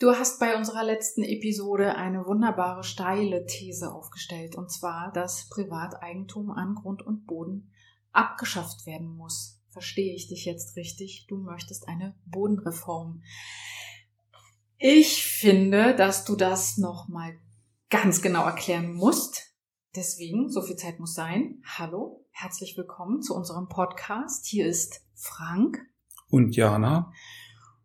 Du hast bei unserer letzten Episode eine wunderbare steile These aufgestellt, und zwar, dass Privateigentum an Grund und Boden abgeschafft werden muss. Verstehe ich dich jetzt richtig? Du möchtest eine Bodenreform. Ich finde, dass du das nochmal ganz genau erklären musst. Deswegen, so viel Zeit muss sein. Hallo, herzlich willkommen zu unserem Podcast. Hier ist Frank. Und Jana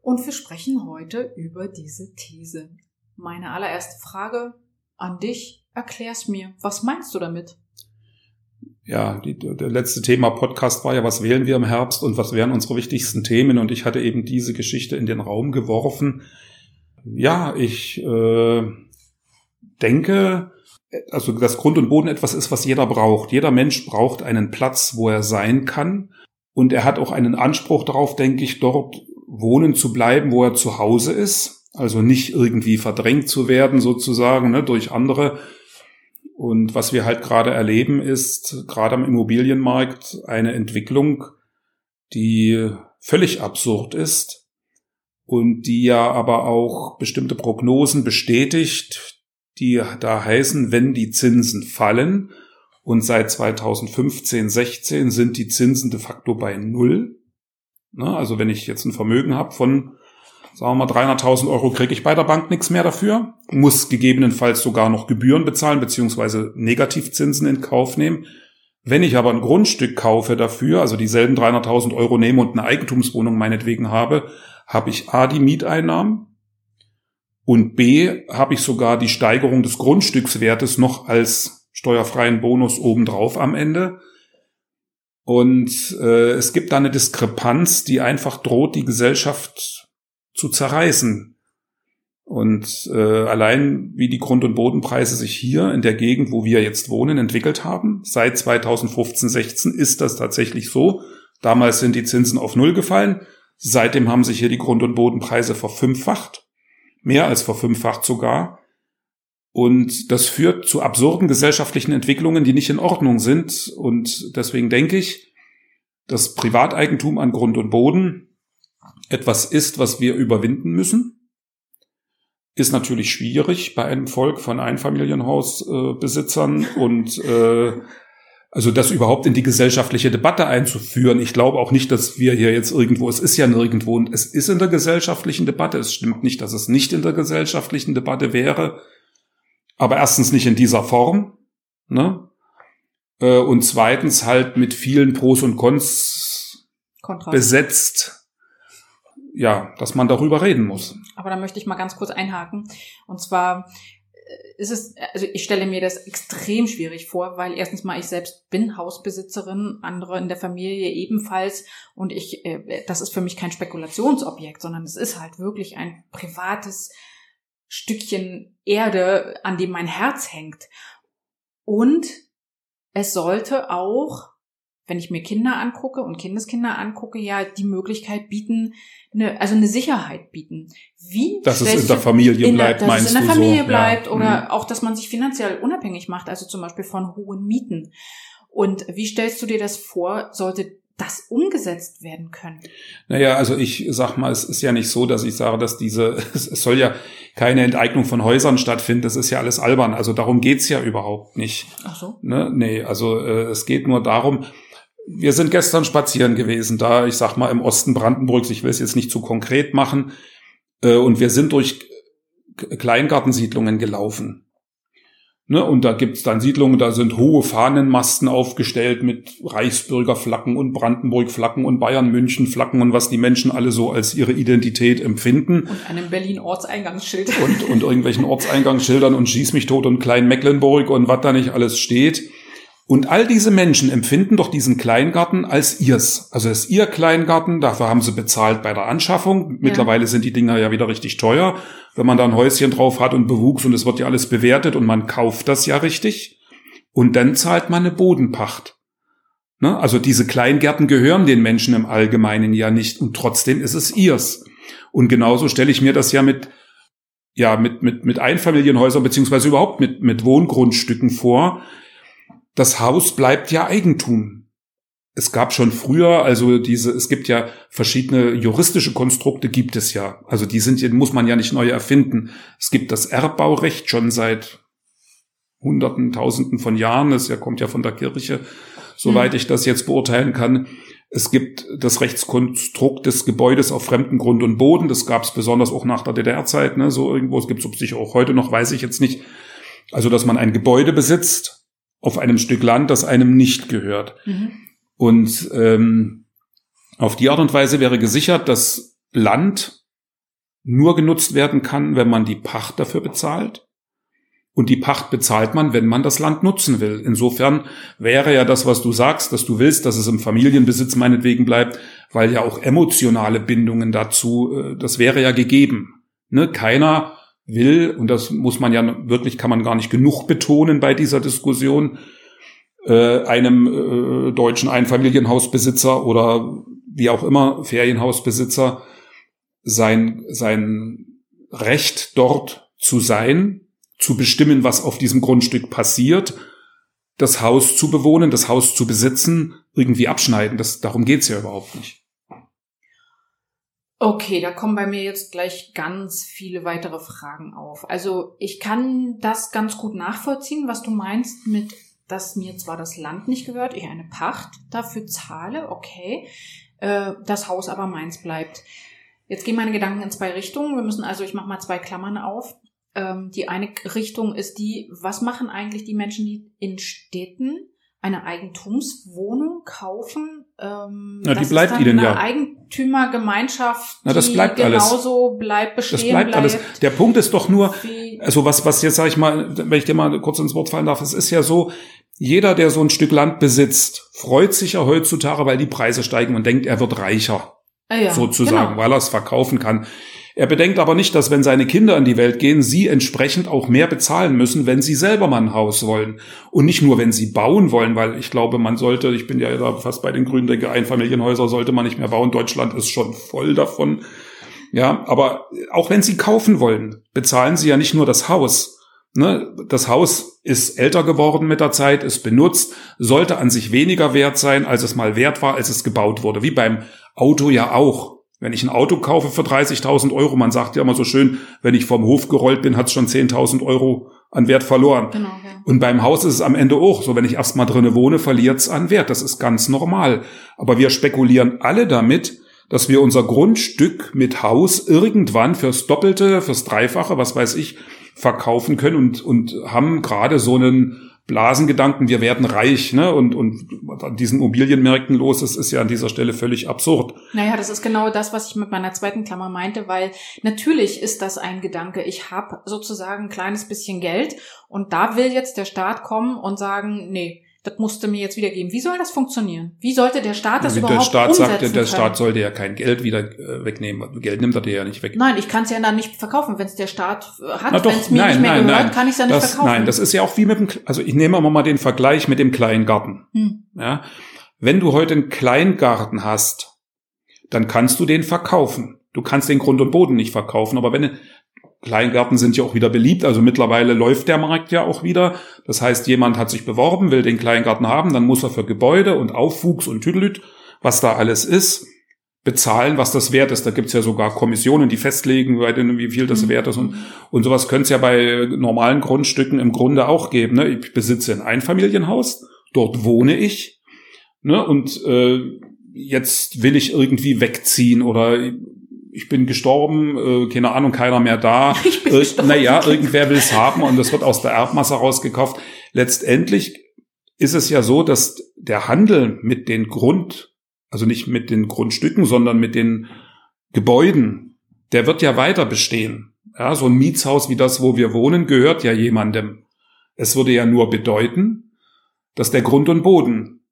und wir sprechen heute über diese These. Meine allererste Frage an dich, erklär's mir. Was meinst du damit? Ja, die, der letzte Thema Podcast war ja, was wählen wir im Herbst und was wären unsere wichtigsten Themen? Und ich hatte eben diese Geschichte in den Raum geworfen. Ja, ich äh, denke, also dass Grund und Boden etwas ist, was jeder braucht. Jeder Mensch braucht einen Platz, wo er sein kann. Und er hat auch einen Anspruch darauf, denke ich, dort wohnen zu bleiben, wo er zu Hause ist. Also nicht irgendwie verdrängt zu werden sozusagen ne, durch andere. Und was wir halt gerade erleben, ist gerade am Immobilienmarkt eine Entwicklung, die völlig absurd ist und die ja aber auch bestimmte Prognosen bestätigt, die da heißen, wenn die Zinsen fallen, und seit 2015, 16 sind die Zinsen de facto bei Null, Ne? Also wenn ich jetzt ein Vermögen habe von, sagen wir mal, 300.000 Euro, kriege ich bei der Bank nichts mehr dafür, muss gegebenenfalls sogar noch Gebühren bezahlen beziehungsweise Negativzinsen in Kauf nehmen. Wenn ich aber ein Grundstück kaufe dafür, also dieselben 300.000 Euro nehme und eine Eigentumswohnung meinetwegen habe, habe ich A, die Mieteinnahmen und B, habe ich sogar die Steigerung des Grundstückswertes noch als steuerfreien Bonus obendrauf am Ende. Und äh, es gibt da eine Diskrepanz, die einfach droht, die Gesellschaft zu zerreißen. Und äh, allein wie die Grund- und Bodenpreise sich hier in der Gegend, wo wir jetzt wohnen, entwickelt haben, seit 2015, 16 ist das tatsächlich so. Damals sind die Zinsen auf Null gefallen. Seitdem haben sich hier die Grund- und Bodenpreise verfünffacht. Mehr als verfünffacht sogar. Und das führt zu absurden gesellschaftlichen Entwicklungen, die nicht in Ordnung sind. Und deswegen denke ich, dass Privateigentum an Grund und Boden etwas ist, was wir überwinden müssen. Ist natürlich schwierig bei einem Volk von Einfamilienhausbesitzern äh, und äh, also das überhaupt in die gesellschaftliche Debatte einzuführen. Ich glaube auch nicht, dass wir hier jetzt irgendwo, es ist ja nirgendwo und es ist in der gesellschaftlichen Debatte. Es stimmt nicht, dass es nicht in der gesellschaftlichen Debatte wäre aber erstens nicht in dieser Form, ne? Äh, und zweitens halt mit vielen Pros und Cons Kontrast. besetzt, ja, dass man darüber reden muss. Aber da möchte ich mal ganz kurz einhaken. Und zwar äh, ist es, also ich stelle mir das extrem schwierig vor, weil erstens mal ich selbst bin Hausbesitzerin, andere in der Familie ebenfalls und ich, äh, das ist für mich kein Spekulationsobjekt, sondern es ist halt wirklich ein privates Stückchen Erde, an dem mein Herz hängt. Und es sollte auch, wenn ich mir Kinder angucke und Kindeskinder angucke, ja die Möglichkeit bieten, eine, also eine Sicherheit bieten. Wie dass es in der Familie in bleibt, der, meinst du? Dass es in der Familie so? bleibt ja. oder mhm. auch, dass man sich finanziell unabhängig macht, also zum Beispiel von hohen Mieten. Und wie stellst du dir das vor, sollte das umgesetzt werden können? Naja, also ich sag mal, es ist ja nicht so, dass ich sage, dass diese, es soll ja keine Enteignung von Häusern stattfinden, das ist ja alles albern. Also darum geht's ja überhaupt nicht. Ach so? Ne? Nee, also äh, es geht nur darum, wir sind gestern spazieren gewesen, da, ich sag mal, im Osten Brandenburgs, ich will es jetzt nicht zu konkret machen, äh, und wir sind durch Kleingartensiedlungen gelaufen. Ne, und da gibt's dann Siedlungen, da sind hohe Fahnenmasten aufgestellt mit Reichsbürgerflaggen und Brandenburg-Flaggen und Bayern-München-Flaggen und was die Menschen alle so als ihre Identität empfinden. Und einem Berlin-Ortseingangsschild. Und, und irgendwelchen Ortseingangsschildern und Schieß mich tot und Klein-Mecklenburg und was da nicht alles steht. Und all diese Menschen empfinden doch diesen Kleingarten als ihrs. Also es ist ihr Kleingarten, dafür haben sie bezahlt bei der Anschaffung. Mittlerweile ja. sind die Dinger ja wieder richtig teuer, wenn man da ein Häuschen drauf hat und Bewuchs und es wird ja alles bewertet und man kauft das ja richtig. Und dann zahlt man eine Bodenpacht. Ne? Also diese Kleingärten gehören den Menschen im Allgemeinen ja nicht und trotzdem ist es ihrs. Und genauso stelle ich mir das ja mit ja, mit, mit, mit Einfamilienhäusern beziehungsweise überhaupt mit, mit Wohngrundstücken vor das Haus bleibt ja Eigentum. es gab schon früher, also diese, es gibt ja verschiedene juristische Konstrukte gibt es ja. Also die sind, muss man ja nicht neu erfinden. Es gibt das Erbbaurecht schon seit Hunderten, Tausenden von Jahren. Das ja, kommt ja von der Kirche, soweit mhm. ich das jetzt beurteilen kann. Es gibt das Rechtskonstrukt des Gebäudes auf fremden Grund und Boden. Das gab es besonders auch nach der DDR-Zeit, ne, so irgendwo. Es gibt es sicher auch heute noch, weiß ich jetzt nicht. Also, dass man ein Gebäude besitzt auf einem Stück Land, das einem nicht gehört. Mhm. Und ähm, auf die Art und Weise wäre gesichert, dass Land nur genutzt werden kann, wenn man die Pacht dafür bezahlt. Und die Pacht bezahlt man, wenn man das Land nutzen will. Insofern wäre ja das, was du sagst, dass du willst, dass es im Familienbesitz meinetwegen bleibt, weil ja auch emotionale Bindungen dazu, äh, das wäre ja gegeben. Ne? Keiner will, und das muss man ja wirklich, kann man gar nicht genug betonen bei dieser Diskussion, äh, einem äh, deutschen Einfamilienhausbesitzer oder wie auch immer Ferienhausbesitzer sein, sein Recht dort zu sein, zu bestimmen, was auf diesem Grundstück passiert, das Haus zu bewohnen, das Haus zu besitzen, irgendwie abschneiden. Das, darum geht's ja überhaupt nicht. Okay, da kommen bei mir jetzt gleich ganz viele weitere Fragen auf. Also ich kann das ganz gut nachvollziehen, was du meinst mit dass mir zwar das Land nicht gehört, ich eine Pacht dafür zahle, okay, äh, das Haus aber meins bleibt. Jetzt gehen meine Gedanken in zwei Richtungen. Wir müssen also, ich mache mal zwei Klammern auf. Ähm, die eine Richtung ist die, was machen eigentlich die Menschen, die in Städten eine Eigentumswohnung kaufen? Ähm, Na, die bleibt ihnen ja. Eigentümergemeinschaft, Na, das bleibt genauso alles. bleibt bestehen. Das bleibt, bleibt alles. Der Punkt ist doch nur, also was, was jetzt sage ich mal, wenn ich dir mal kurz ins Wort fallen darf, es ist ja so, jeder, der so ein Stück Land besitzt, freut sich ja heutzutage, weil die Preise steigen und denkt, er wird reicher. Ah ja, sozusagen, genau. weil er es verkaufen kann. Er bedenkt aber nicht, dass wenn seine Kinder in die Welt gehen, sie entsprechend auch mehr bezahlen müssen, wenn sie selber mal ein Haus wollen. Und nicht nur, wenn sie bauen wollen, weil ich glaube, man sollte, ich bin ja da fast bei den Grünen, denke, Einfamilienhäuser sollte man nicht mehr bauen. Deutschland ist schon voll davon. Ja, aber auch wenn sie kaufen wollen, bezahlen sie ja nicht nur das Haus, Ne, das Haus ist älter geworden mit der Zeit, ist benutzt, sollte an sich weniger wert sein, als es mal wert war, als es gebaut wurde. Wie beim Auto ja auch. Wenn ich ein Auto kaufe für 30.000 Euro, man sagt ja immer so schön, wenn ich vom Hof gerollt bin, hat es schon 10.000 Euro an Wert verloren. Genau, ja. Und beim Haus ist es am Ende auch so, wenn ich erstmal drinnen wohne, verliert es an Wert. Das ist ganz normal. Aber wir spekulieren alle damit, dass wir unser Grundstück mit Haus irgendwann fürs Doppelte, fürs Dreifache, was weiß ich, verkaufen können und, und haben gerade so einen Blasengedanken, wir werden reich, ne? Und, und an diesen Immobilienmärkten los ist, ist ja an dieser Stelle völlig absurd. Naja, das ist genau das, was ich mit meiner zweiten Klammer meinte, weil natürlich ist das ein Gedanke. Ich habe sozusagen ein kleines bisschen Geld und da will jetzt der Staat kommen und sagen, nee, das musste mir jetzt wiedergeben. Wie soll das funktionieren? Wie sollte der Staat das ja, überhaupt Der Staat umsetzen sagt, der Staat sollte ja kein Geld wieder äh, wegnehmen. Geld nimmt er dir ja nicht weg. Nein, ich kann es ja dann nicht verkaufen. Wenn es der Staat hat, wenn es mir nein, nicht mehr nein, gehört, nein. kann ich es ja nicht das, verkaufen. Nein, das ist ja auch wie mit dem, also ich nehme mal den Vergleich mit dem Kleingarten. Hm. Ja, wenn du heute einen Kleingarten hast, dann kannst du den verkaufen. Du kannst den Grund und Boden nicht verkaufen, aber wenn Kleingärten sind ja auch wieder beliebt, also mittlerweile läuft der Markt ja auch wieder. Das heißt, jemand hat sich beworben, will den Kleingarten haben, dann muss er für Gebäude und Aufwuchs und Tüdelüt, was da alles ist, bezahlen, was das wert ist. Da gibt's ja sogar Kommissionen, die festlegen, wie viel das mhm. wert ist. Und, und sowas könnte es ja bei normalen Grundstücken im Grunde auch geben. Ne? Ich besitze ein Einfamilienhaus, dort wohne ich. Ne? Und äh, jetzt will ich irgendwie wegziehen oder ich bin gestorben, äh, keine Ahnung, keiner mehr da. Ich bin Ir naja, irgendwer will es haben und das wird aus der Erbmasse rausgekauft. Letztendlich ist es ja so, dass der Handel mit den Grund, also nicht mit den Grundstücken, sondern mit den Gebäuden, der wird ja weiter bestehen. Ja, so ein Mietshaus wie das, wo wir wohnen, gehört ja jemandem. Es würde ja nur bedeuten, dass der Grund und Boden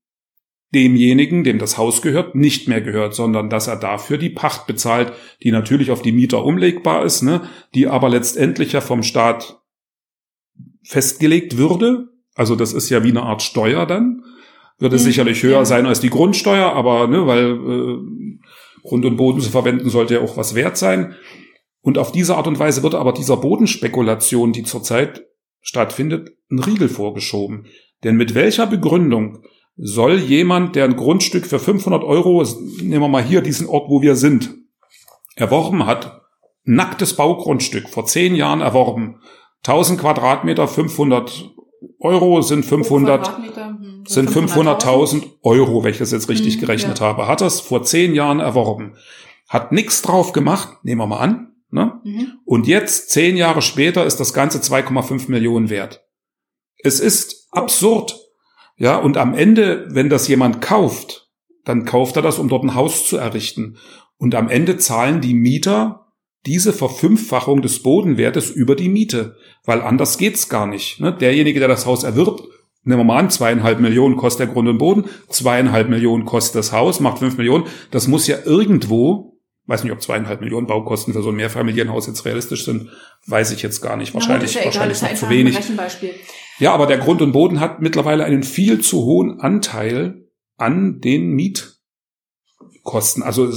demjenigen, dem das Haus gehört, nicht mehr gehört, sondern dass er dafür die Pacht bezahlt, die natürlich auf die Mieter umlegbar ist, ne, die aber letztendlich ja vom Staat festgelegt würde. Also das ist ja wie eine Art Steuer dann. Würde mhm, sicherlich höher ja. sein als die Grundsteuer, aber ne, weil äh, Grund und Boden zu verwenden sollte ja auch was wert sein. Und auf diese Art und Weise wird aber dieser Bodenspekulation, die zurzeit stattfindet, ein Riegel vorgeschoben. Denn mit welcher Begründung soll jemand, der ein Grundstück für 500 Euro, nehmen wir mal hier diesen Ort, wo wir sind, erworben hat, nacktes Baugrundstück, vor zehn Jahren erworben, 1000 Quadratmeter, 500 Euro sind 500, hm, sind 500.000 Euro, wenn ich das jetzt richtig hm, gerechnet ja. habe. Hat das vor zehn Jahren erworben. Hat nichts drauf gemacht, nehmen wir mal an. Ne? Mhm. Und jetzt, zehn Jahre später, ist das Ganze 2,5 Millionen wert. Es ist absurd. Ja, und am Ende, wenn das jemand kauft, dann kauft er das, um dort ein Haus zu errichten. Und am Ende zahlen die Mieter diese Verfünffachung des Bodenwertes über die Miete, weil anders geht's gar nicht. Ne? Derjenige, der das Haus erwirbt, nehmen wir mal an, zweieinhalb Millionen kostet der Grund und Boden, zweieinhalb Millionen kostet das Haus, macht fünf Millionen. Das muss ja irgendwo, weiß nicht, ob zweieinhalb Millionen Baukosten für so ein Mehrfamilienhaus jetzt realistisch sind, weiß ich jetzt gar nicht. Wahrscheinlich, ja, wahrscheinlich noch zu wenig. Ja, aber der Grund und Boden hat mittlerweile einen viel zu hohen Anteil an den Mietkosten. Also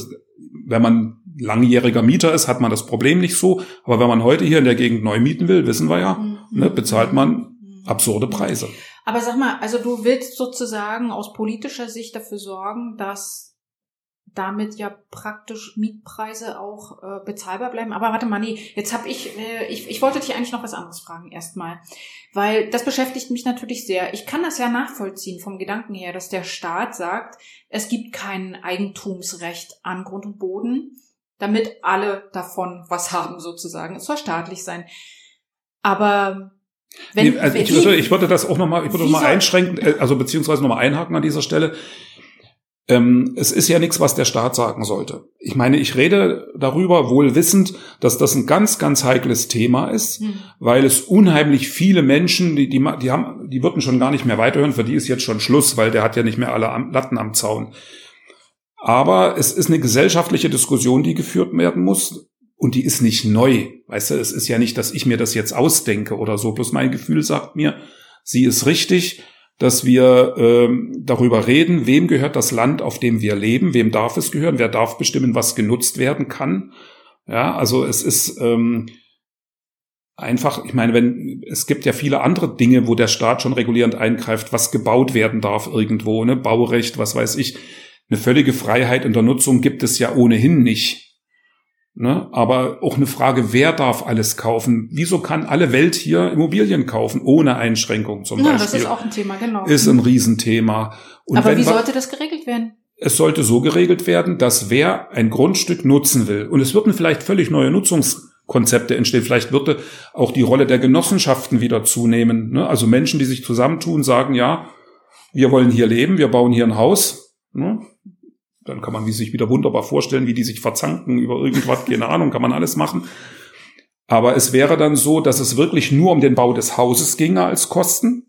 wenn man langjähriger Mieter ist, hat man das Problem nicht so. Aber wenn man heute hier in der Gegend neu mieten will, wissen wir ja, mhm. ne, bezahlt man mhm. absurde Preise. Aber sag mal, also du willst sozusagen aus politischer Sicht dafür sorgen, dass damit ja praktisch Mietpreise auch äh, bezahlbar bleiben. Aber warte mal, nee, jetzt habe ich, äh, ich, ich wollte dich eigentlich noch was anderes fragen erstmal, weil das beschäftigt mich natürlich sehr. Ich kann das ja nachvollziehen vom Gedanken her, dass der Staat sagt, es gibt kein Eigentumsrecht an Grund und Boden, damit alle davon was haben sozusagen. Es soll staatlich sein. Aber wenn, nee, also ich, wie, ich würde das auch nochmal, ich würde nochmal einschränken, äh, also beziehungsweise nochmal einhaken an dieser Stelle. Ähm, es ist ja nichts, was der Staat sagen sollte. Ich meine, ich rede darüber wohl wissend, dass das ein ganz, ganz heikles Thema ist, hm. weil es unheimlich viele Menschen, die, die, die haben, die würden schon gar nicht mehr weiterhören, für die ist jetzt schon Schluss, weil der hat ja nicht mehr alle Latten am Zaun. Aber es ist eine gesellschaftliche Diskussion, die geführt werden muss. Und die ist nicht neu. Weißt du, es ist ja nicht, dass ich mir das jetzt ausdenke oder so. Bloß mein Gefühl sagt mir, sie ist richtig dass wir ähm, darüber reden, wem gehört das Land, auf dem wir leben, wem darf es gehören, wer darf bestimmen, was genutzt werden kann. Ja, also es ist ähm, einfach, ich meine, wenn es gibt ja viele andere Dinge, wo der Staat schon regulierend eingreift, was gebaut werden darf irgendwo, ne, Baurecht, was weiß ich. Eine völlige Freiheit in der Nutzung gibt es ja ohnehin nicht. Ne? Aber auch eine Frage, wer darf alles kaufen? Wieso kann alle Welt hier Immobilien kaufen, ohne Einschränkung zum ja, Beispiel? Das ist auch ein Thema, genau. Ist ein Riesenthema. Und Aber wie sollte das geregelt werden? Es sollte so geregelt werden, dass wer ein Grundstück nutzen will, und es würden vielleicht völlig neue Nutzungskonzepte entstehen. Vielleicht würde auch die Rolle der Genossenschaften wieder zunehmen. Ne? Also Menschen, die sich zusammentun, sagen, ja, wir wollen hier leben, wir bauen hier ein Haus. Ne? Dann kann man sich wieder wunderbar vorstellen, wie die sich verzanken über irgendwas, keine Ahnung, kann man alles machen. Aber es wäre dann so, dass es wirklich nur um den Bau des Hauses ginge als Kosten,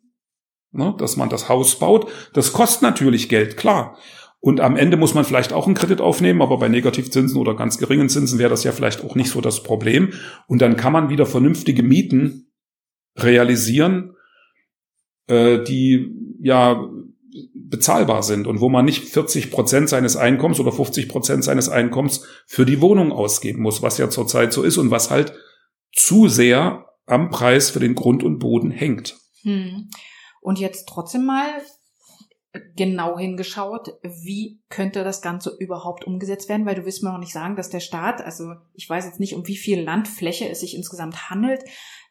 ne, dass man das Haus baut. Das kostet natürlich Geld, klar. Und am Ende muss man vielleicht auch einen Kredit aufnehmen, aber bei Negativzinsen oder ganz geringen Zinsen wäre das ja vielleicht auch nicht so das Problem. Und dann kann man wieder vernünftige Mieten realisieren, äh, die ja bezahlbar sind und wo man nicht 40 Prozent seines Einkommens oder 50 Prozent seines Einkommens für die Wohnung ausgeben muss, was ja zurzeit so ist und was halt zu sehr am Preis für den Grund und Boden hängt. Hm. Und jetzt trotzdem mal genau hingeschaut, wie könnte das Ganze überhaupt umgesetzt werden, weil du willst mir noch nicht sagen, dass der Staat, also ich weiß jetzt nicht, um wie viel Landfläche es sich insgesamt handelt,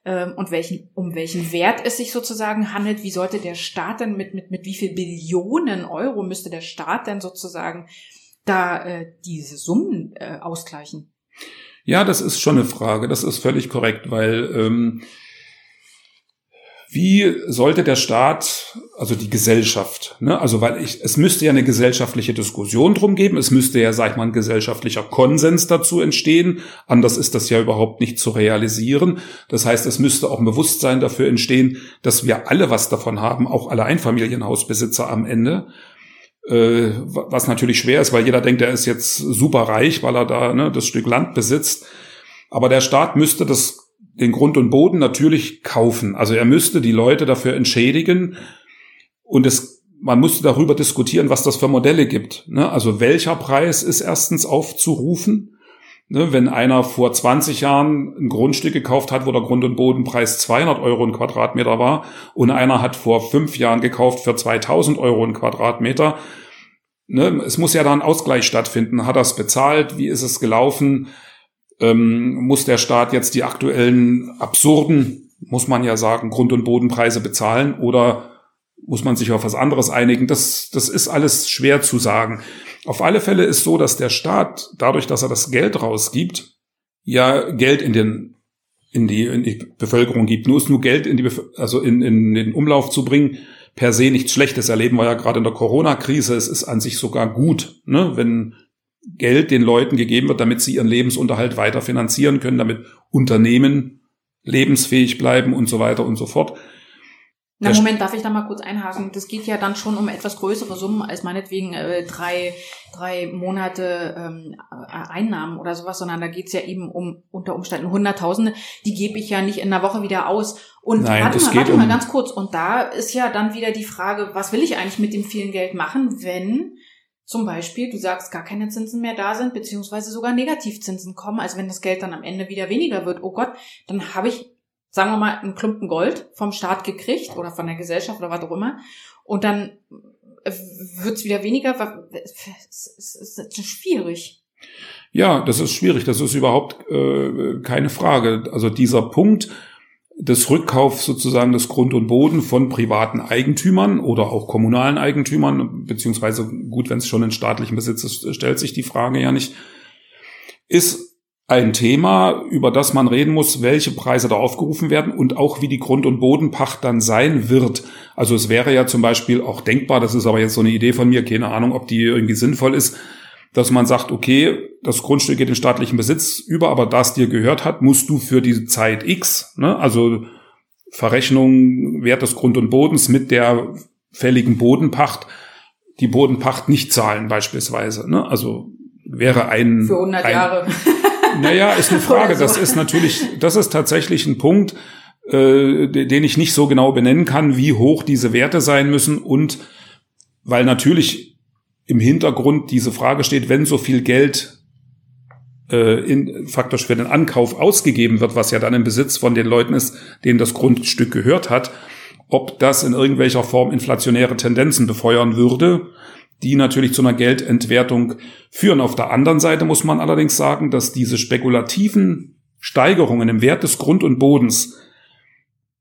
ähm, und welchen, um welchen Wert es sich sozusagen handelt. Wie sollte der Staat denn mit, mit, mit wie viel Billionen Euro müsste der Staat denn sozusagen da äh, diese Summen äh, ausgleichen? Ja, das ist schon eine Frage. Das ist völlig korrekt, weil ähm, wie sollte der Staat, also die Gesellschaft, ne, also weil ich, es müsste ja eine gesellschaftliche Diskussion drum geben, es müsste ja, sag ich mal, ein gesellschaftlicher Konsens dazu entstehen, anders ist das ja überhaupt nicht zu realisieren. Das heißt, es müsste auch ein Bewusstsein dafür entstehen, dass wir alle was davon haben, auch alle Einfamilienhausbesitzer am Ende. Äh, was natürlich schwer ist, weil jeder denkt, er ist jetzt super reich, weil er da ne, das Stück Land besitzt. Aber der Staat müsste das den Grund und Boden natürlich kaufen. Also er müsste die Leute dafür entschädigen und es, man musste darüber diskutieren, was das für Modelle gibt. Ne? Also welcher Preis ist erstens aufzurufen Ne, wenn einer vor 20 Jahren ein Grundstück gekauft hat, wo der Grund- und Bodenpreis 200 Euro ein Quadratmeter war und einer hat vor fünf Jahren gekauft für 2000 Euro ein Quadratmeter, ne, es muss ja da ein Ausgleich stattfinden. Hat er es bezahlt? Wie ist es gelaufen? Ähm, muss der Staat jetzt die aktuellen absurden, muss man ja sagen, Grund- und Bodenpreise bezahlen oder muss man sich auf was anderes einigen? Das, das ist alles schwer zu sagen. Auf alle Fälle ist so, dass der Staat, dadurch, dass er das Geld rausgibt, ja Geld in den in die, in die Bevölkerung gibt. Nur ist nur Geld in die, also in, in den Umlauf zu bringen, per se nichts Schlechtes. Erleben wir ja gerade in der Corona-Krise. Es ist an sich sogar gut, ne, wenn Geld den Leuten gegeben wird, damit sie ihren Lebensunterhalt weiter finanzieren können, damit Unternehmen lebensfähig bleiben und so weiter und so fort. Na, Moment, darf ich da mal kurz einhaken? Das geht ja dann schon um etwas größere Summen als meinetwegen äh, drei, drei Monate ähm, Einnahmen oder sowas, sondern da geht's ja eben um unter Umständen Hunderttausende. Die gebe ich ja nicht in einer Woche wieder aus. Und Nein, warte, mal, geht warte um mal ganz kurz. Und da ist ja dann wieder die Frage, was will ich eigentlich mit dem vielen Geld machen, wenn zum Beispiel, du sagst, gar keine Zinsen mehr da sind, beziehungsweise sogar Negativzinsen kommen. Also wenn das Geld dann am Ende wieder weniger wird, oh Gott, dann habe ich sagen wir mal, einen Klumpen Gold vom Staat gekriegt oder von der Gesellschaft oder was auch immer. Und dann wird es wieder weniger. Es ist schwierig. Ja, das ist schwierig. Das ist überhaupt äh, keine Frage. Also dieser Punkt des Rückkaufs sozusagen des Grund und Boden von privaten Eigentümern oder auch kommunalen Eigentümern, beziehungsweise gut, wenn es schon in staatlichem Besitz ist, stellt sich die Frage ja nicht, ist ein Thema, über das man reden muss, welche Preise da aufgerufen werden und auch wie die Grund- und Bodenpacht dann sein wird. Also es wäre ja zum Beispiel auch denkbar, das ist aber jetzt so eine Idee von mir, keine Ahnung, ob die irgendwie sinnvoll ist, dass man sagt, okay, das Grundstück geht in staatlichen Besitz über, aber das dir gehört hat, musst du für die Zeit X, ne, also Verrechnung Wert des Grund- und Bodens mit der fälligen Bodenpacht, die Bodenpacht nicht zahlen beispielsweise. Ne? Also wäre ein... Für 100 ein, Jahre. Naja, ist eine Frage. So. Das ist natürlich, das ist tatsächlich ein Punkt, äh, den ich nicht so genau benennen kann, wie hoch diese Werte sein müssen und weil natürlich im Hintergrund diese Frage steht, wenn so viel Geld äh, in, faktisch für den Ankauf ausgegeben wird, was ja dann im Besitz von den Leuten ist, denen das Grundstück gehört hat, ob das in irgendwelcher Form inflationäre Tendenzen befeuern würde die natürlich zu einer Geldentwertung führen. Auf der anderen Seite muss man allerdings sagen, dass diese spekulativen Steigerungen im Wert des Grund und Bodens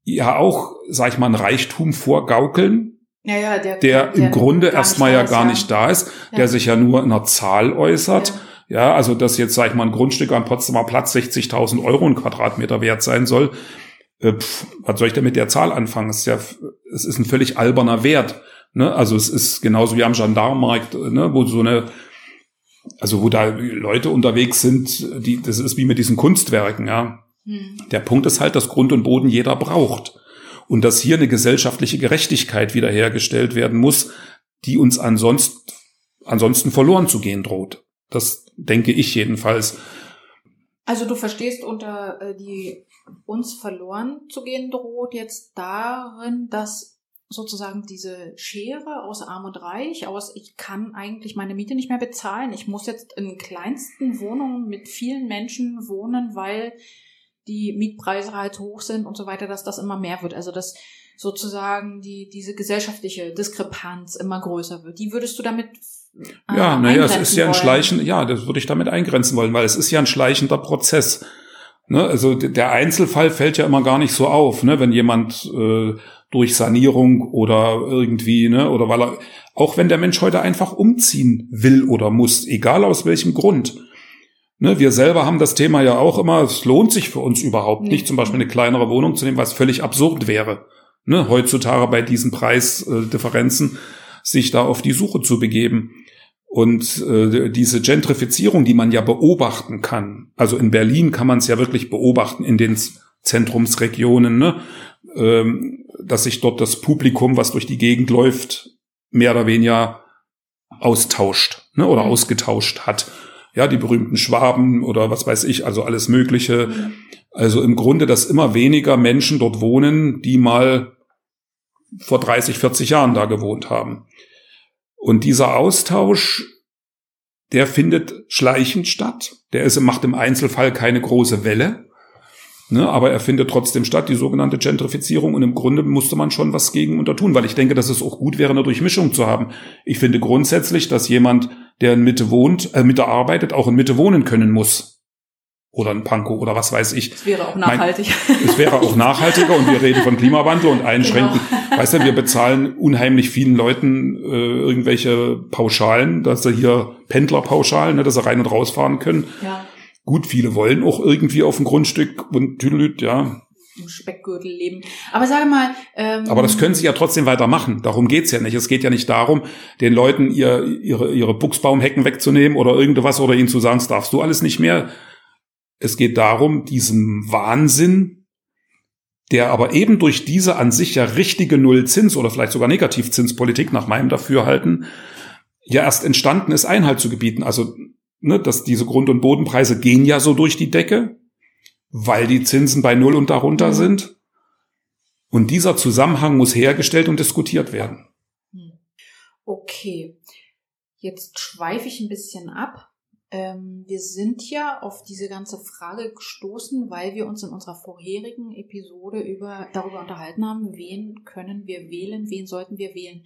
ja auch, sag ich mal, ein Reichtum vorgaukeln, ja, ja, der, der, der im Grunde erstmal ja gar nicht da ist, der sich ja nur in einer Zahl äußert. Ja. also dass jetzt, sag ich mal, ein Grundstück am Potsdamer Platz 60.000 Euro ein Quadratmeter wert sein soll. Äh, was soll ich denn mit der Zahl anfangen? Es ist ja, es ist ein völlig alberner Wert. Ne? Also es ist genauso wie am Gendarmenmarkt, ne? wo so eine, also wo da Leute unterwegs sind, die, das ist wie mit diesen Kunstwerken, ja. Hm. Der Punkt ist halt, dass Grund und Boden jeder braucht. Und dass hier eine gesellschaftliche Gerechtigkeit wiederhergestellt werden muss, die uns ansonsten, ansonsten verloren zu gehen droht. Das denke ich jedenfalls. Also du verstehst unter äh, die uns verloren zu gehen droht jetzt darin, dass sozusagen diese Schere aus Arm und Reich, aus ich kann eigentlich meine Miete nicht mehr bezahlen. Ich muss jetzt in kleinsten Wohnungen mit vielen Menschen wohnen, weil die Mietpreise halt hoch sind und so weiter, dass das immer mehr wird. Also dass sozusagen die, diese gesellschaftliche Diskrepanz immer größer wird. Die würdest du damit äh, ja, naja, es ist ja ein Schleichen, ja, das würde ich damit eingrenzen wollen, weil es ist ja ein schleichender Prozess. Ne? Also der Einzelfall fällt ja immer gar nicht so auf, ne? wenn jemand äh, durch Sanierung oder irgendwie, ne, oder weil er, auch wenn der Mensch heute einfach umziehen will oder muss, egal aus welchem Grund. Ne, wir selber haben das Thema ja auch immer, es lohnt sich für uns überhaupt nee. nicht, zum Beispiel eine kleinere Wohnung zu nehmen, was völlig absurd wäre. Ne, heutzutage bei diesen Preisdifferenzen sich da auf die Suche zu begeben. Und äh, diese Gentrifizierung, die man ja beobachten kann, also in Berlin kann man es ja wirklich beobachten in den Zentrumsregionen, ne? ähm, dass sich dort das Publikum, was durch die Gegend läuft, mehr oder weniger austauscht ne, oder mhm. ausgetauscht hat. Ja, die berühmten Schwaben oder was weiß ich, also alles Mögliche. Mhm. Also im Grunde, dass immer weniger Menschen dort wohnen, die mal vor 30, 40 Jahren da gewohnt haben. Und dieser Austausch der findet schleichend statt. Der ist, macht im Einzelfall keine große Welle. Ne, aber er findet trotzdem statt, die sogenannte Gentrifizierung. Und im Grunde musste man schon was gegen untertun, weil ich denke, dass es auch gut wäre, eine Durchmischung zu haben. Ich finde grundsätzlich, dass jemand, der in Mitte wohnt, äh, Mitte arbeitet, auch in Mitte wohnen können muss oder ein Pankow oder was weiß ich. Es wäre auch nachhaltig. es wäre auch nachhaltiger und wir reden von Klimawandel und Einschränken. Genau. Weißt du, wir bezahlen unheimlich vielen Leuten äh, irgendwelche Pauschalen, dass sie hier Pendlerpauschalen, ne, dass sie rein und rausfahren können. Ja. Gut, viele wollen auch irgendwie auf dem Grundstück und Tüdelüt, ja. Im Speckgürtel leben. Aber sage mal. Ähm, Aber das können sie ja trotzdem weitermachen. Darum geht's ja nicht. Es geht ja nicht darum, den Leuten ihr, ihre, ihre Buchsbaumhecken wegzunehmen oder irgendwas oder ihnen zu sagen, das darfst du alles nicht mehr es geht darum, diesen Wahnsinn, der aber eben durch diese an sich ja richtige Nullzins oder vielleicht sogar Negativzinspolitik nach meinem Dafürhalten ja erst entstanden ist, Einhalt zu gebieten. Also, ne, dass diese Grund- und Bodenpreise gehen ja so durch die Decke, weil die Zinsen bei Null und darunter mhm. sind. Und dieser Zusammenhang muss hergestellt und diskutiert werden. Hm. Okay. Jetzt schweife ich ein bisschen ab. Ähm, wir sind ja auf diese ganze Frage gestoßen, weil wir uns in unserer vorherigen Episode über, darüber unterhalten haben, wen können wir wählen, wen sollten wir wählen.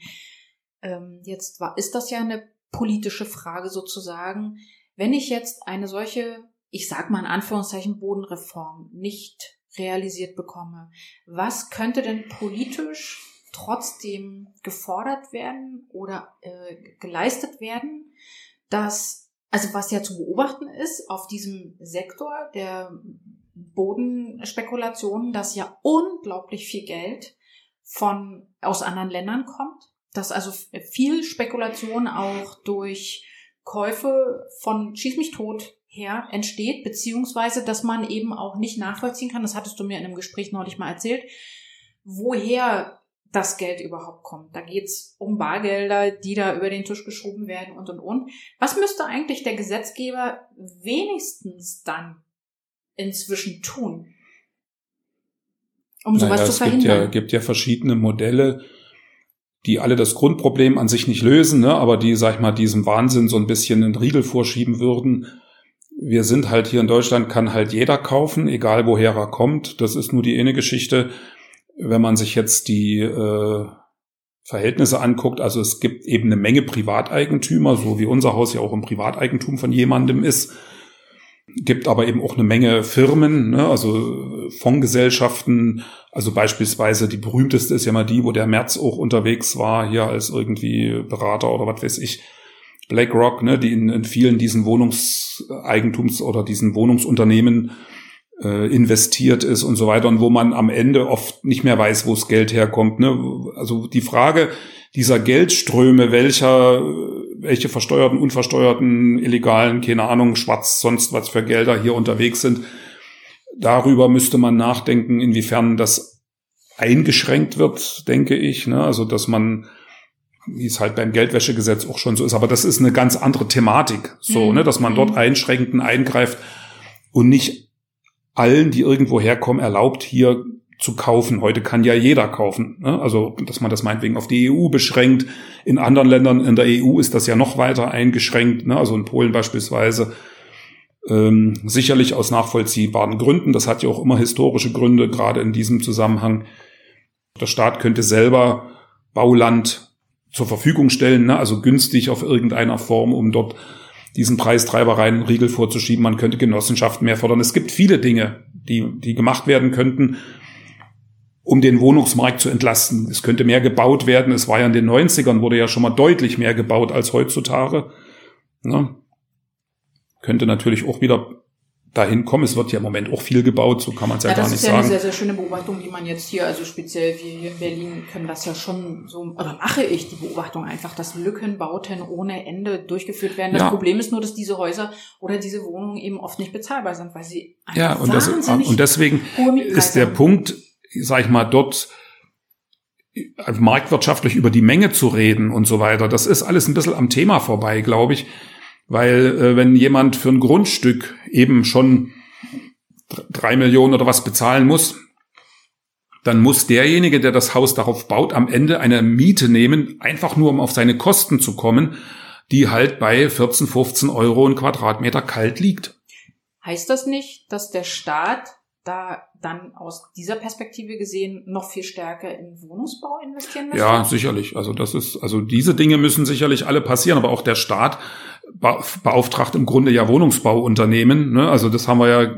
Ähm, jetzt war, ist das ja eine politische Frage sozusagen. Wenn ich jetzt eine solche, ich sag mal in Anführungszeichen Bodenreform nicht realisiert bekomme, was könnte denn politisch trotzdem gefordert werden oder äh, geleistet werden, dass also was ja zu beobachten ist auf diesem Sektor der Bodenspekulationen, dass ja unglaublich viel Geld von aus anderen Ländern kommt, dass also viel Spekulation auch durch Käufe von Schieß mich tot her entsteht, beziehungsweise dass man eben auch nicht nachvollziehen kann, das hattest du mir in einem Gespräch neulich mal erzählt, woher das Geld überhaupt kommt. Da geht's um Bargelder, die da über den Tisch geschoben werden und und und. Was müsste eigentlich der Gesetzgeber wenigstens dann inzwischen tun, um sowas naja, zu verhindern? Es gibt ja, gibt ja verschiedene Modelle, die alle das Grundproblem an sich nicht lösen, ne, aber die, sag ich mal, diesem Wahnsinn so ein bisschen einen Riegel vorschieben würden. Wir sind halt hier in Deutschland, kann halt jeder kaufen, egal woher er kommt. Das ist nur die eine Geschichte. Wenn man sich jetzt die äh, Verhältnisse anguckt, also es gibt eben eine Menge Privateigentümer, so wie unser Haus ja auch im Privateigentum von jemandem ist, gibt aber eben auch eine Menge Firmen, ne, also Fondsgesellschaften, also beispielsweise die berühmteste ist ja mal die, wo der Merz auch unterwegs war, hier als irgendwie Berater oder was weiß ich, BlackRock, ne, die in, in vielen diesen Wohnungseigentums oder diesen Wohnungsunternehmen äh, investiert ist und so weiter und wo man am Ende oft nicht mehr weiß, wo das Geld herkommt. Ne? Also die Frage dieser Geldströme, welcher, welche versteuerten, unversteuerten, illegalen, keine Ahnung, schwarz, sonst was für Gelder hier unterwegs sind, darüber müsste man nachdenken, inwiefern das eingeschränkt wird, denke ich. Ne? Also dass man wie es halt beim Geldwäschegesetz auch schon so ist. Aber das ist eine ganz andere Thematik, so, mhm. ne, dass man dort mhm. einschränkend eingreift und nicht allen, die irgendwo herkommen, erlaubt, hier zu kaufen. Heute kann ja jeder kaufen. Ne? Also, dass man das meinetwegen auf die EU beschränkt. In anderen Ländern in der EU ist das ja noch weiter eingeschränkt. Ne? Also in Polen beispielsweise. Ähm, sicherlich aus nachvollziehbaren Gründen. Das hat ja auch immer historische Gründe, gerade in diesem Zusammenhang. Der Staat könnte selber Bauland zur Verfügung stellen, ne? also günstig auf irgendeiner Form, um dort diesen Preistreibereien Riegel vorzuschieben. Man könnte Genossenschaften mehr fordern. Es gibt viele Dinge, die, die gemacht werden könnten, um den Wohnungsmarkt zu entlasten. Es könnte mehr gebaut werden. Es war ja in den 90ern, wurde ja schon mal deutlich mehr gebaut als heutzutage. Ja. Könnte natürlich auch wieder dahin kommen. Es wird ja im Moment auch viel gebaut, so kann man es ja, ja, gar nicht sagen. Das ist ja eine sehr, sehr schöne Beobachtung, die man jetzt hier, also speziell wir hier in Berlin können das ja schon so, oder mache ich die Beobachtung einfach, dass Lückenbauten ohne Ende durchgeführt werden. Das ja. Problem ist nur, dass diese Häuser oder diese Wohnungen eben oft nicht bezahlbar sind, weil sie ja, und, das, und deswegen ist der Punkt, sag ich mal, dort marktwirtschaftlich über die Menge zu reden und so weiter, das ist alles ein bisschen am Thema vorbei, glaube ich. Weil äh, wenn jemand für ein Grundstück eben schon drei Millionen oder was bezahlen muss, dann muss derjenige, der das Haus darauf baut, am Ende eine Miete nehmen, einfach nur um auf seine Kosten zu kommen, die halt bei 14, 15 Euro ein Quadratmeter kalt liegt. Heißt das nicht, dass der Staat da dann aus dieser Perspektive gesehen noch viel stärker in Wohnungsbau investieren müsste? Ja, sicherlich. Also das ist, also diese Dinge müssen sicherlich alle passieren, aber auch der Staat beauftragt im Grunde ja Wohnungsbauunternehmen. Ne? Also das haben wir ja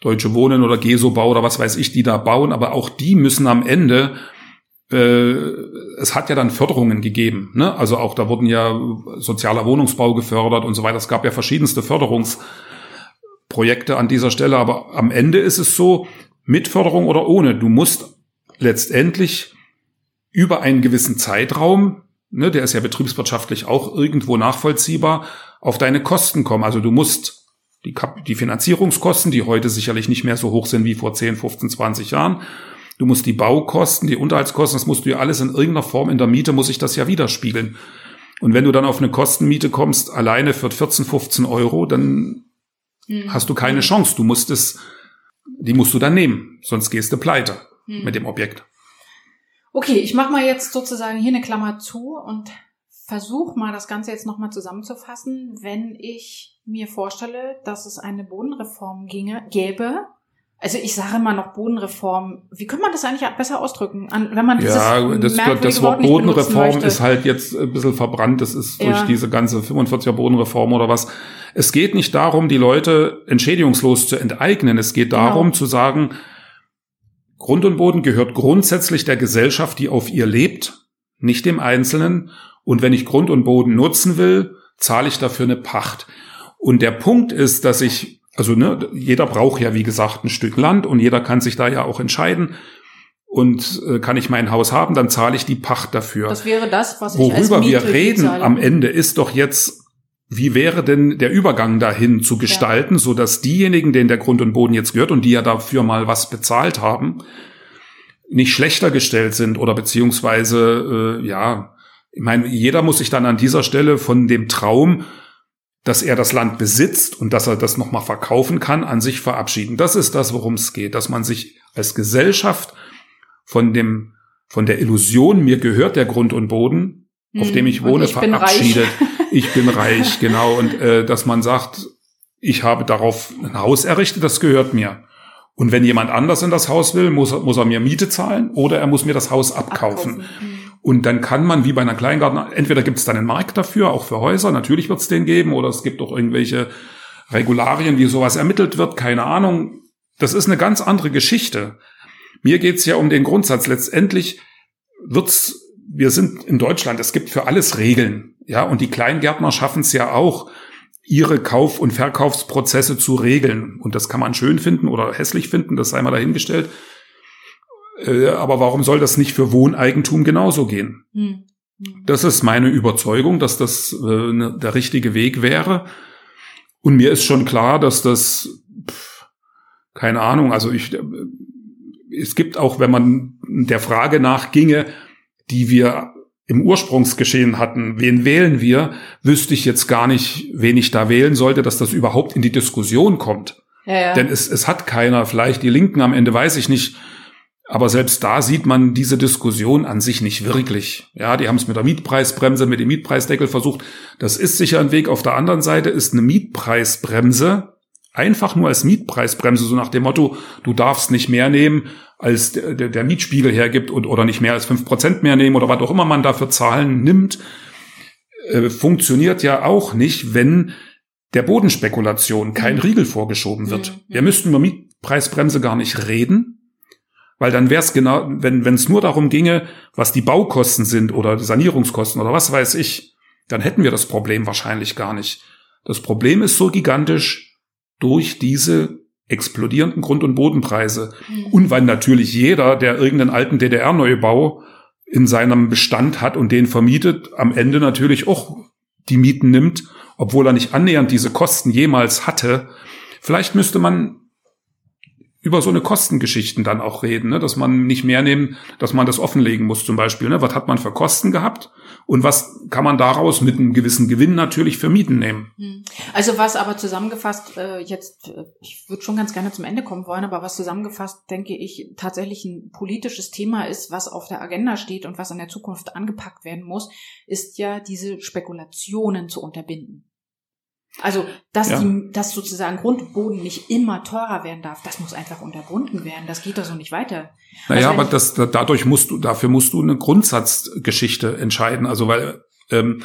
Deutsche Wohnen oder Gesobau oder was weiß ich, die da bauen, aber auch die müssen am Ende äh, es hat ja dann Förderungen gegeben. Ne? Also auch da wurden ja sozialer Wohnungsbau gefördert und so weiter. Es gab ja verschiedenste Förderungsprojekte an dieser Stelle. Aber am Ende ist es so, mit Förderung oder ohne, du musst letztendlich über einen gewissen Zeitraum, ne, der ist ja betriebswirtschaftlich auch irgendwo nachvollziehbar, auf deine Kosten kommen. Also du musst die, die Finanzierungskosten, die heute sicherlich nicht mehr so hoch sind wie vor 10, 15, 20 Jahren, Du musst die Baukosten, die Unterhaltskosten, das musst du ja alles in irgendeiner Form in der Miete, muss sich das ja widerspiegeln. Und wenn du dann auf eine Kostenmiete kommst, alleine für 14, 15 Euro, dann hm. hast du keine Chance. Du musst es, die musst du dann nehmen, sonst gehst du pleite hm. mit dem Objekt. Okay, ich mache mal jetzt sozusagen hier eine Klammer zu und versuche mal das Ganze jetzt nochmal zusammenzufassen. Wenn ich mir vorstelle, dass es eine Bodenreform ginge, gäbe, also ich sage immer noch Bodenreform. Wie könnte man das eigentlich besser ausdrücken? Wenn man dieses ja, das, das Wort Bodenreform ist halt jetzt ein bisschen verbrannt. Das ist durch ja. diese ganze 45er Bodenreform oder was. Es geht nicht darum, die Leute entschädigungslos zu enteignen. Es geht darum genau. zu sagen, Grund und Boden gehört grundsätzlich der Gesellschaft, die auf ihr lebt, nicht dem Einzelnen. Und wenn ich Grund und Boden nutzen will, zahle ich dafür eine Pacht. Und der Punkt ist, dass ich also ne, jeder braucht ja, wie gesagt, ein Stück Land und jeder kann sich da ja auch entscheiden. Und äh, kann ich mein Haus haben, dann zahle ich die Pacht dafür. Das wäre das, was ich Worüber als wir reden zahle. am Ende ist doch jetzt, wie wäre denn der Übergang dahin zu gestalten, ja. so dass diejenigen, denen der Grund und Boden jetzt gehört und die ja dafür mal was bezahlt haben, nicht schlechter gestellt sind oder beziehungsweise äh, ja, ich meine, jeder muss sich dann an dieser Stelle von dem Traum dass er das Land besitzt und dass er das nochmal verkaufen kann, an sich verabschieden. Das ist das, worum es geht, dass man sich als Gesellschaft von dem, von der Illusion, mir gehört der Grund und Boden, hm. auf dem ich wohne, ich verabschiedet. Bin ich bin reich, genau. Und äh, dass man sagt, ich habe darauf ein Haus errichtet, das gehört mir. Und wenn jemand anders in das Haus will, muss, muss er mir Miete zahlen oder er muss mir das Haus abkaufen. abkaufen. Und dann kann man, wie bei einer Kleingarten, entweder gibt es dann einen Markt dafür, auch für Häuser, natürlich wird es den geben, oder es gibt auch irgendwelche Regularien, wie sowas ermittelt wird, keine Ahnung. Das ist eine ganz andere Geschichte. Mir geht's ja um den Grundsatz. Letztendlich wird's, wir sind in Deutschland, es gibt für alles Regeln. Ja, und die Kleingärtner schaffen es ja auch, ihre Kauf- und Verkaufsprozesse zu regeln. Und das kann man schön finden oder hässlich finden, das sei mal dahingestellt. Äh, aber warum soll das nicht für Wohneigentum genauso gehen? Hm. Das ist meine Überzeugung, dass das äh, ne, der richtige Weg wäre. Und mir ist schon klar, dass das, keine Ahnung, also ich, äh, es gibt auch, wenn man der Frage nachginge, die wir im Ursprungsgeschehen hatten, wen wählen wir, wüsste ich jetzt gar nicht, wen ich da wählen sollte, dass das überhaupt in die Diskussion kommt. Ja, ja. Denn es, es hat keiner, vielleicht die Linken am Ende, weiß ich nicht, aber selbst da sieht man diese Diskussion an sich nicht wirklich. Ja, die haben es mit der Mietpreisbremse, mit dem Mietpreisdeckel versucht. Das ist sicher ein Weg. Auf der anderen Seite ist eine Mietpreisbremse einfach nur als Mietpreisbremse, so nach dem Motto, du darfst nicht mehr nehmen, als der, der, Mietspiegel hergibt und, oder nicht mehr als fünf Prozent mehr nehmen oder was auch immer man dafür Zahlen nimmt, äh, funktioniert ja auch nicht, wenn der Bodenspekulation kein mhm. Riegel vorgeschoben wird. Mhm. Wir müssten über Mietpreisbremse gar nicht reden, weil dann wäre es genau, wenn es nur darum ginge, was die Baukosten sind oder die Sanierungskosten oder was weiß ich, dann hätten wir das Problem wahrscheinlich gar nicht. Das Problem ist so gigantisch durch diese explodierenden Grund- und Bodenpreise. Mhm. Und weil natürlich jeder, der irgendeinen alten DDR-Neubau in seinem Bestand hat und den vermietet, am Ende natürlich auch die Mieten nimmt, obwohl er nicht annähernd diese Kosten jemals hatte. Vielleicht müsste man über so eine Kostengeschichten dann auch reden, ne? dass man nicht mehr nehmen, dass man das offenlegen muss zum Beispiel. Ne? Was hat man für Kosten gehabt und was kann man daraus mit einem gewissen Gewinn natürlich für Mieten nehmen? Hm. Also was aber zusammengefasst, äh, jetzt, äh, ich würde schon ganz gerne zum Ende kommen wollen, aber was zusammengefasst, denke ich, tatsächlich ein politisches Thema ist, was auf der Agenda steht und was in der Zukunft angepackt werden muss, ist ja diese Spekulationen zu unterbinden. Also, dass, ja. die, dass sozusagen Grund und Boden nicht immer teurer werden darf, das muss einfach unterbunden werden. Das geht doch so nicht weiter. Naja, also aber das, dadurch musst du, dafür musst du eine Grundsatzgeschichte entscheiden. Also, weil, ähm,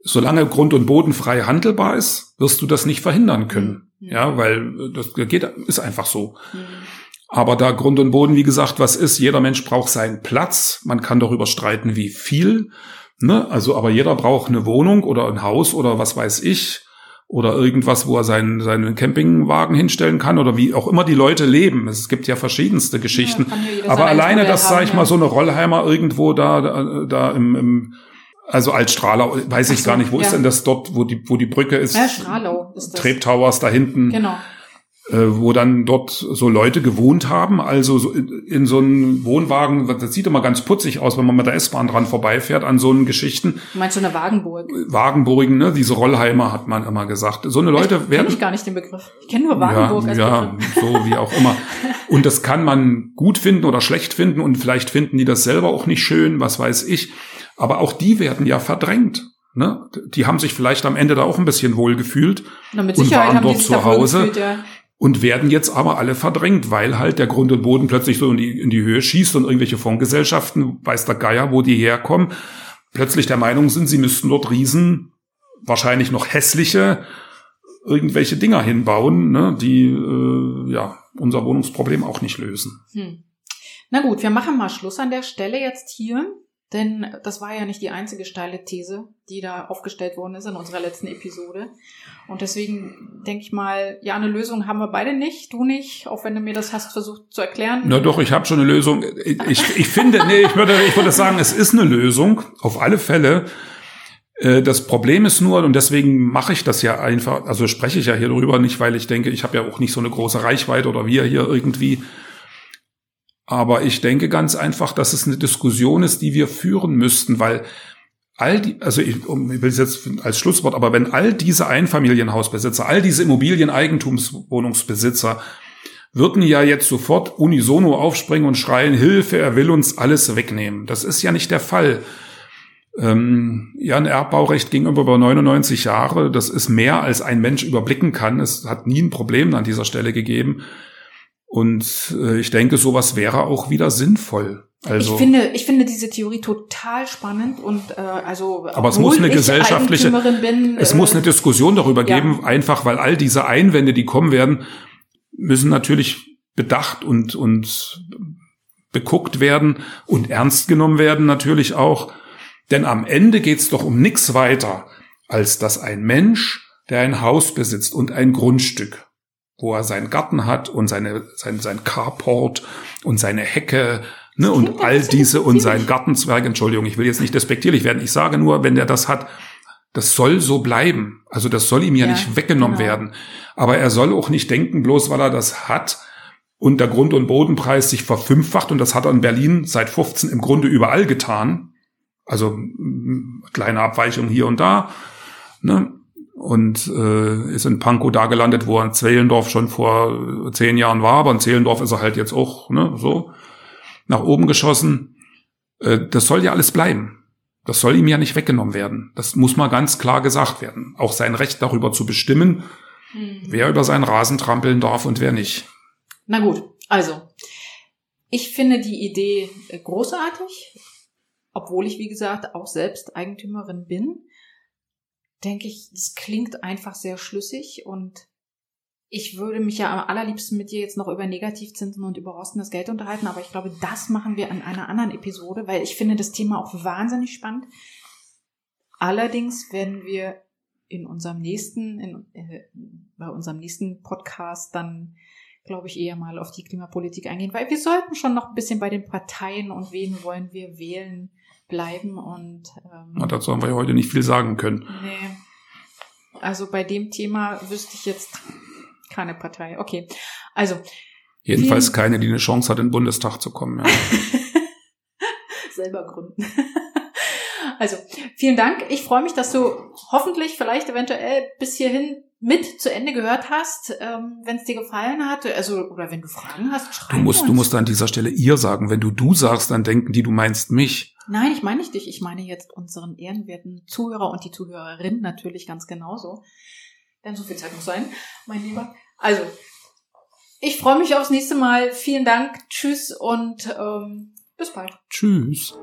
solange Grund und Boden frei handelbar ist, wirst du das nicht verhindern können. Mhm. Ja, weil das geht, ist einfach so. Mhm. Aber da Grund und Boden, wie gesagt, was ist, jeder Mensch braucht seinen Platz. Man kann darüber streiten, wie viel. Ne? Also, aber jeder braucht eine Wohnung oder ein Haus oder was weiß ich oder irgendwas, wo er seinen, seinen Campingwagen hinstellen kann oder wie auch immer die Leute leben. Es gibt ja verschiedenste Geschichten. Ja, Aber alleine, dass, sag ich mal, so eine Rollheimer irgendwo da, da, da im, im also als Strahler, weiß ich so, gar nicht, wo ja. ist denn das dort, wo die, wo die Brücke ist? Ja, Strahlau ist das. Treptowers da hinten. Genau wo dann dort so Leute gewohnt haben, also so in, in so einem Wohnwagen, das sieht immer ganz putzig aus, wenn man mit der S-Bahn dran vorbeifährt, an so einen Geschichten. Du meinst so eine Wagenburg? Wagenburgen, ne? Diese Rollheimer hat man immer gesagt. So eine Leute ich, werden. Kenn ich gar nicht den Begriff. Ich kenne nur Wagenburg ja, als Ja, so wie auch immer. Und das kann man gut finden oder schlecht finden und vielleicht finden die das selber auch nicht schön, was weiß ich. Aber auch die werden ja verdrängt. Ne? Die haben sich vielleicht am Ende da auch ein bisschen wohl gefühlt Na, mit Sicherheit und waren dort zu Hause. Gefühlt, ja und werden jetzt aber alle verdrängt, weil halt der Grund und Boden plötzlich so in die, in die Höhe schießt und irgendwelche Fondsgesellschaften, weiß der Geier, wo die herkommen, plötzlich der Meinung sind, sie müssten dort riesen, wahrscheinlich noch hässliche, irgendwelche Dinger hinbauen, ne, die äh, ja unser Wohnungsproblem auch nicht lösen. Hm. Na gut, wir machen mal Schluss an der Stelle jetzt hier. Denn das war ja nicht die einzige steile These, die da aufgestellt worden ist in unserer letzten Episode. Und deswegen denke ich mal, ja, eine Lösung haben wir beide nicht, du nicht, auch wenn du mir das hast versucht zu erklären. Na doch, ich habe schon eine Lösung. Ich, ich finde, nee, ich würde, ich würde sagen, es ist eine Lösung, auf alle Fälle. Äh, das Problem ist nur, und deswegen mache ich das ja einfach, also spreche ich ja hier drüber, nicht weil ich denke, ich habe ja auch nicht so eine große Reichweite oder wir hier irgendwie aber ich denke ganz einfach, dass es eine Diskussion ist, die wir führen müssten, weil all die, also ich, ich will es jetzt als Schlusswort, aber wenn all diese Einfamilienhausbesitzer, all diese Immobilieneigentumswohnungsbesitzer würden ja jetzt sofort unisono aufspringen und schreien, Hilfe, er will uns alles wegnehmen. Das ist ja nicht der Fall. Ähm, ja, ein Erbbaurecht ging über 99 Jahre. Das ist mehr, als ein Mensch überblicken kann. Es hat nie ein Problem an dieser Stelle gegeben. Und äh, ich denke, sowas wäre auch wieder sinnvoll. Also, ich finde, ich finde diese Theorie total spannend und äh, also aber es muss eine gesellschaftliche, bin, es äh, muss eine Diskussion darüber ja. geben, einfach weil all diese Einwände, die kommen werden, müssen natürlich bedacht und und beguckt werden und ernst genommen werden natürlich auch, denn am Ende geht's doch um nichts weiter, als dass ein Mensch, der ein Haus besitzt und ein Grundstück wo er seinen Garten hat und seine, sein, sein Carport und seine Hecke ne, und all diese und sein Gartenzwerg. Entschuldigung, ich will jetzt nicht despektierlich werden. Ich sage nur, wenn der das hat, das soll so bleiben. Also das soll ihm ja, ja nicht weggenommen genau. werden. Aber er soll auch nicht denken, bloß weil er das hat und der Grund- und Bodenpreis sich verfünffacht und das hat er in Berlin seit 15 im Grunde überall getan. Also kleine Abweichungen hier und da. Ne? und äh, ist in Pankow da gelandet, wo er in Zehlendorf schon vor zehn Jahren war, aber in Zehlendorf ist er halt jetzt auch ne, so nach oben geschossen. Äh, das soll ja alles bleiben. Das soll ihm ja nicht weggenommen werden. Das muss mal ganz klar gesagt werden. Auch sein Recht darüber zu bestimmen, hm. wer über seinen Rasen trampeln darf und wer nicht. Na gut, also ich finde die Idee großartig, obwohl ich, wie gesagt, auch selbst Eigentümerin bin denke ich, das klingt einfach sehr schlüssig und ich würde mich ja am allerliebsten mit dir jetzt noch über Negativzinsen und über rostendes Geld unterhalten, aber ich glaube, das machen wir an einer anderen Episode, weil ich finde das Thema auch wahnsinnig spannend. Allerdings werden wir in unserem nächsten, in, äh, bei unserem nächsten Podcast dann, glaube ich, eher mal auf die Klimapolitik eingehen, weil wir sollten schon noch ein bisschen bei den Parteien und wen wollen wir wählen bleiben und ähm, Na, dazu haben wir ja heute nicht viel sagen können. Nee. Also bei dem Thema wüsste ich jetzt keine Partei. Okay. Also Jedenfalls keine, die eine Chance hat, in den Bundestag zu kommen. Ja. Selber gründen. Also, vielen Dank. Ich freue mich, dass du hoffentlich vielleicht eventuell bis hierhin mit zu Ende gehört hast, ähm, wenn es dir gefallen hat, also oder wenn du Fragen hast, schreib Du musst, uns. du musst an dieser Stelle ihr sagen. Wenn du du sagst, dann denken die, du meinst mich. Nein, ich meine nicht dich. Ich meine jetzt unseren ehrenwerten Zuhörer und die Zuhörerin natürlich ganz genauso. Denn so viel Zeit muss sein, mein Lieber. Also, ich freue mich aufs nächste Mal. Vielen Dank. Tschüss und ähm, bis bald. Tschüss.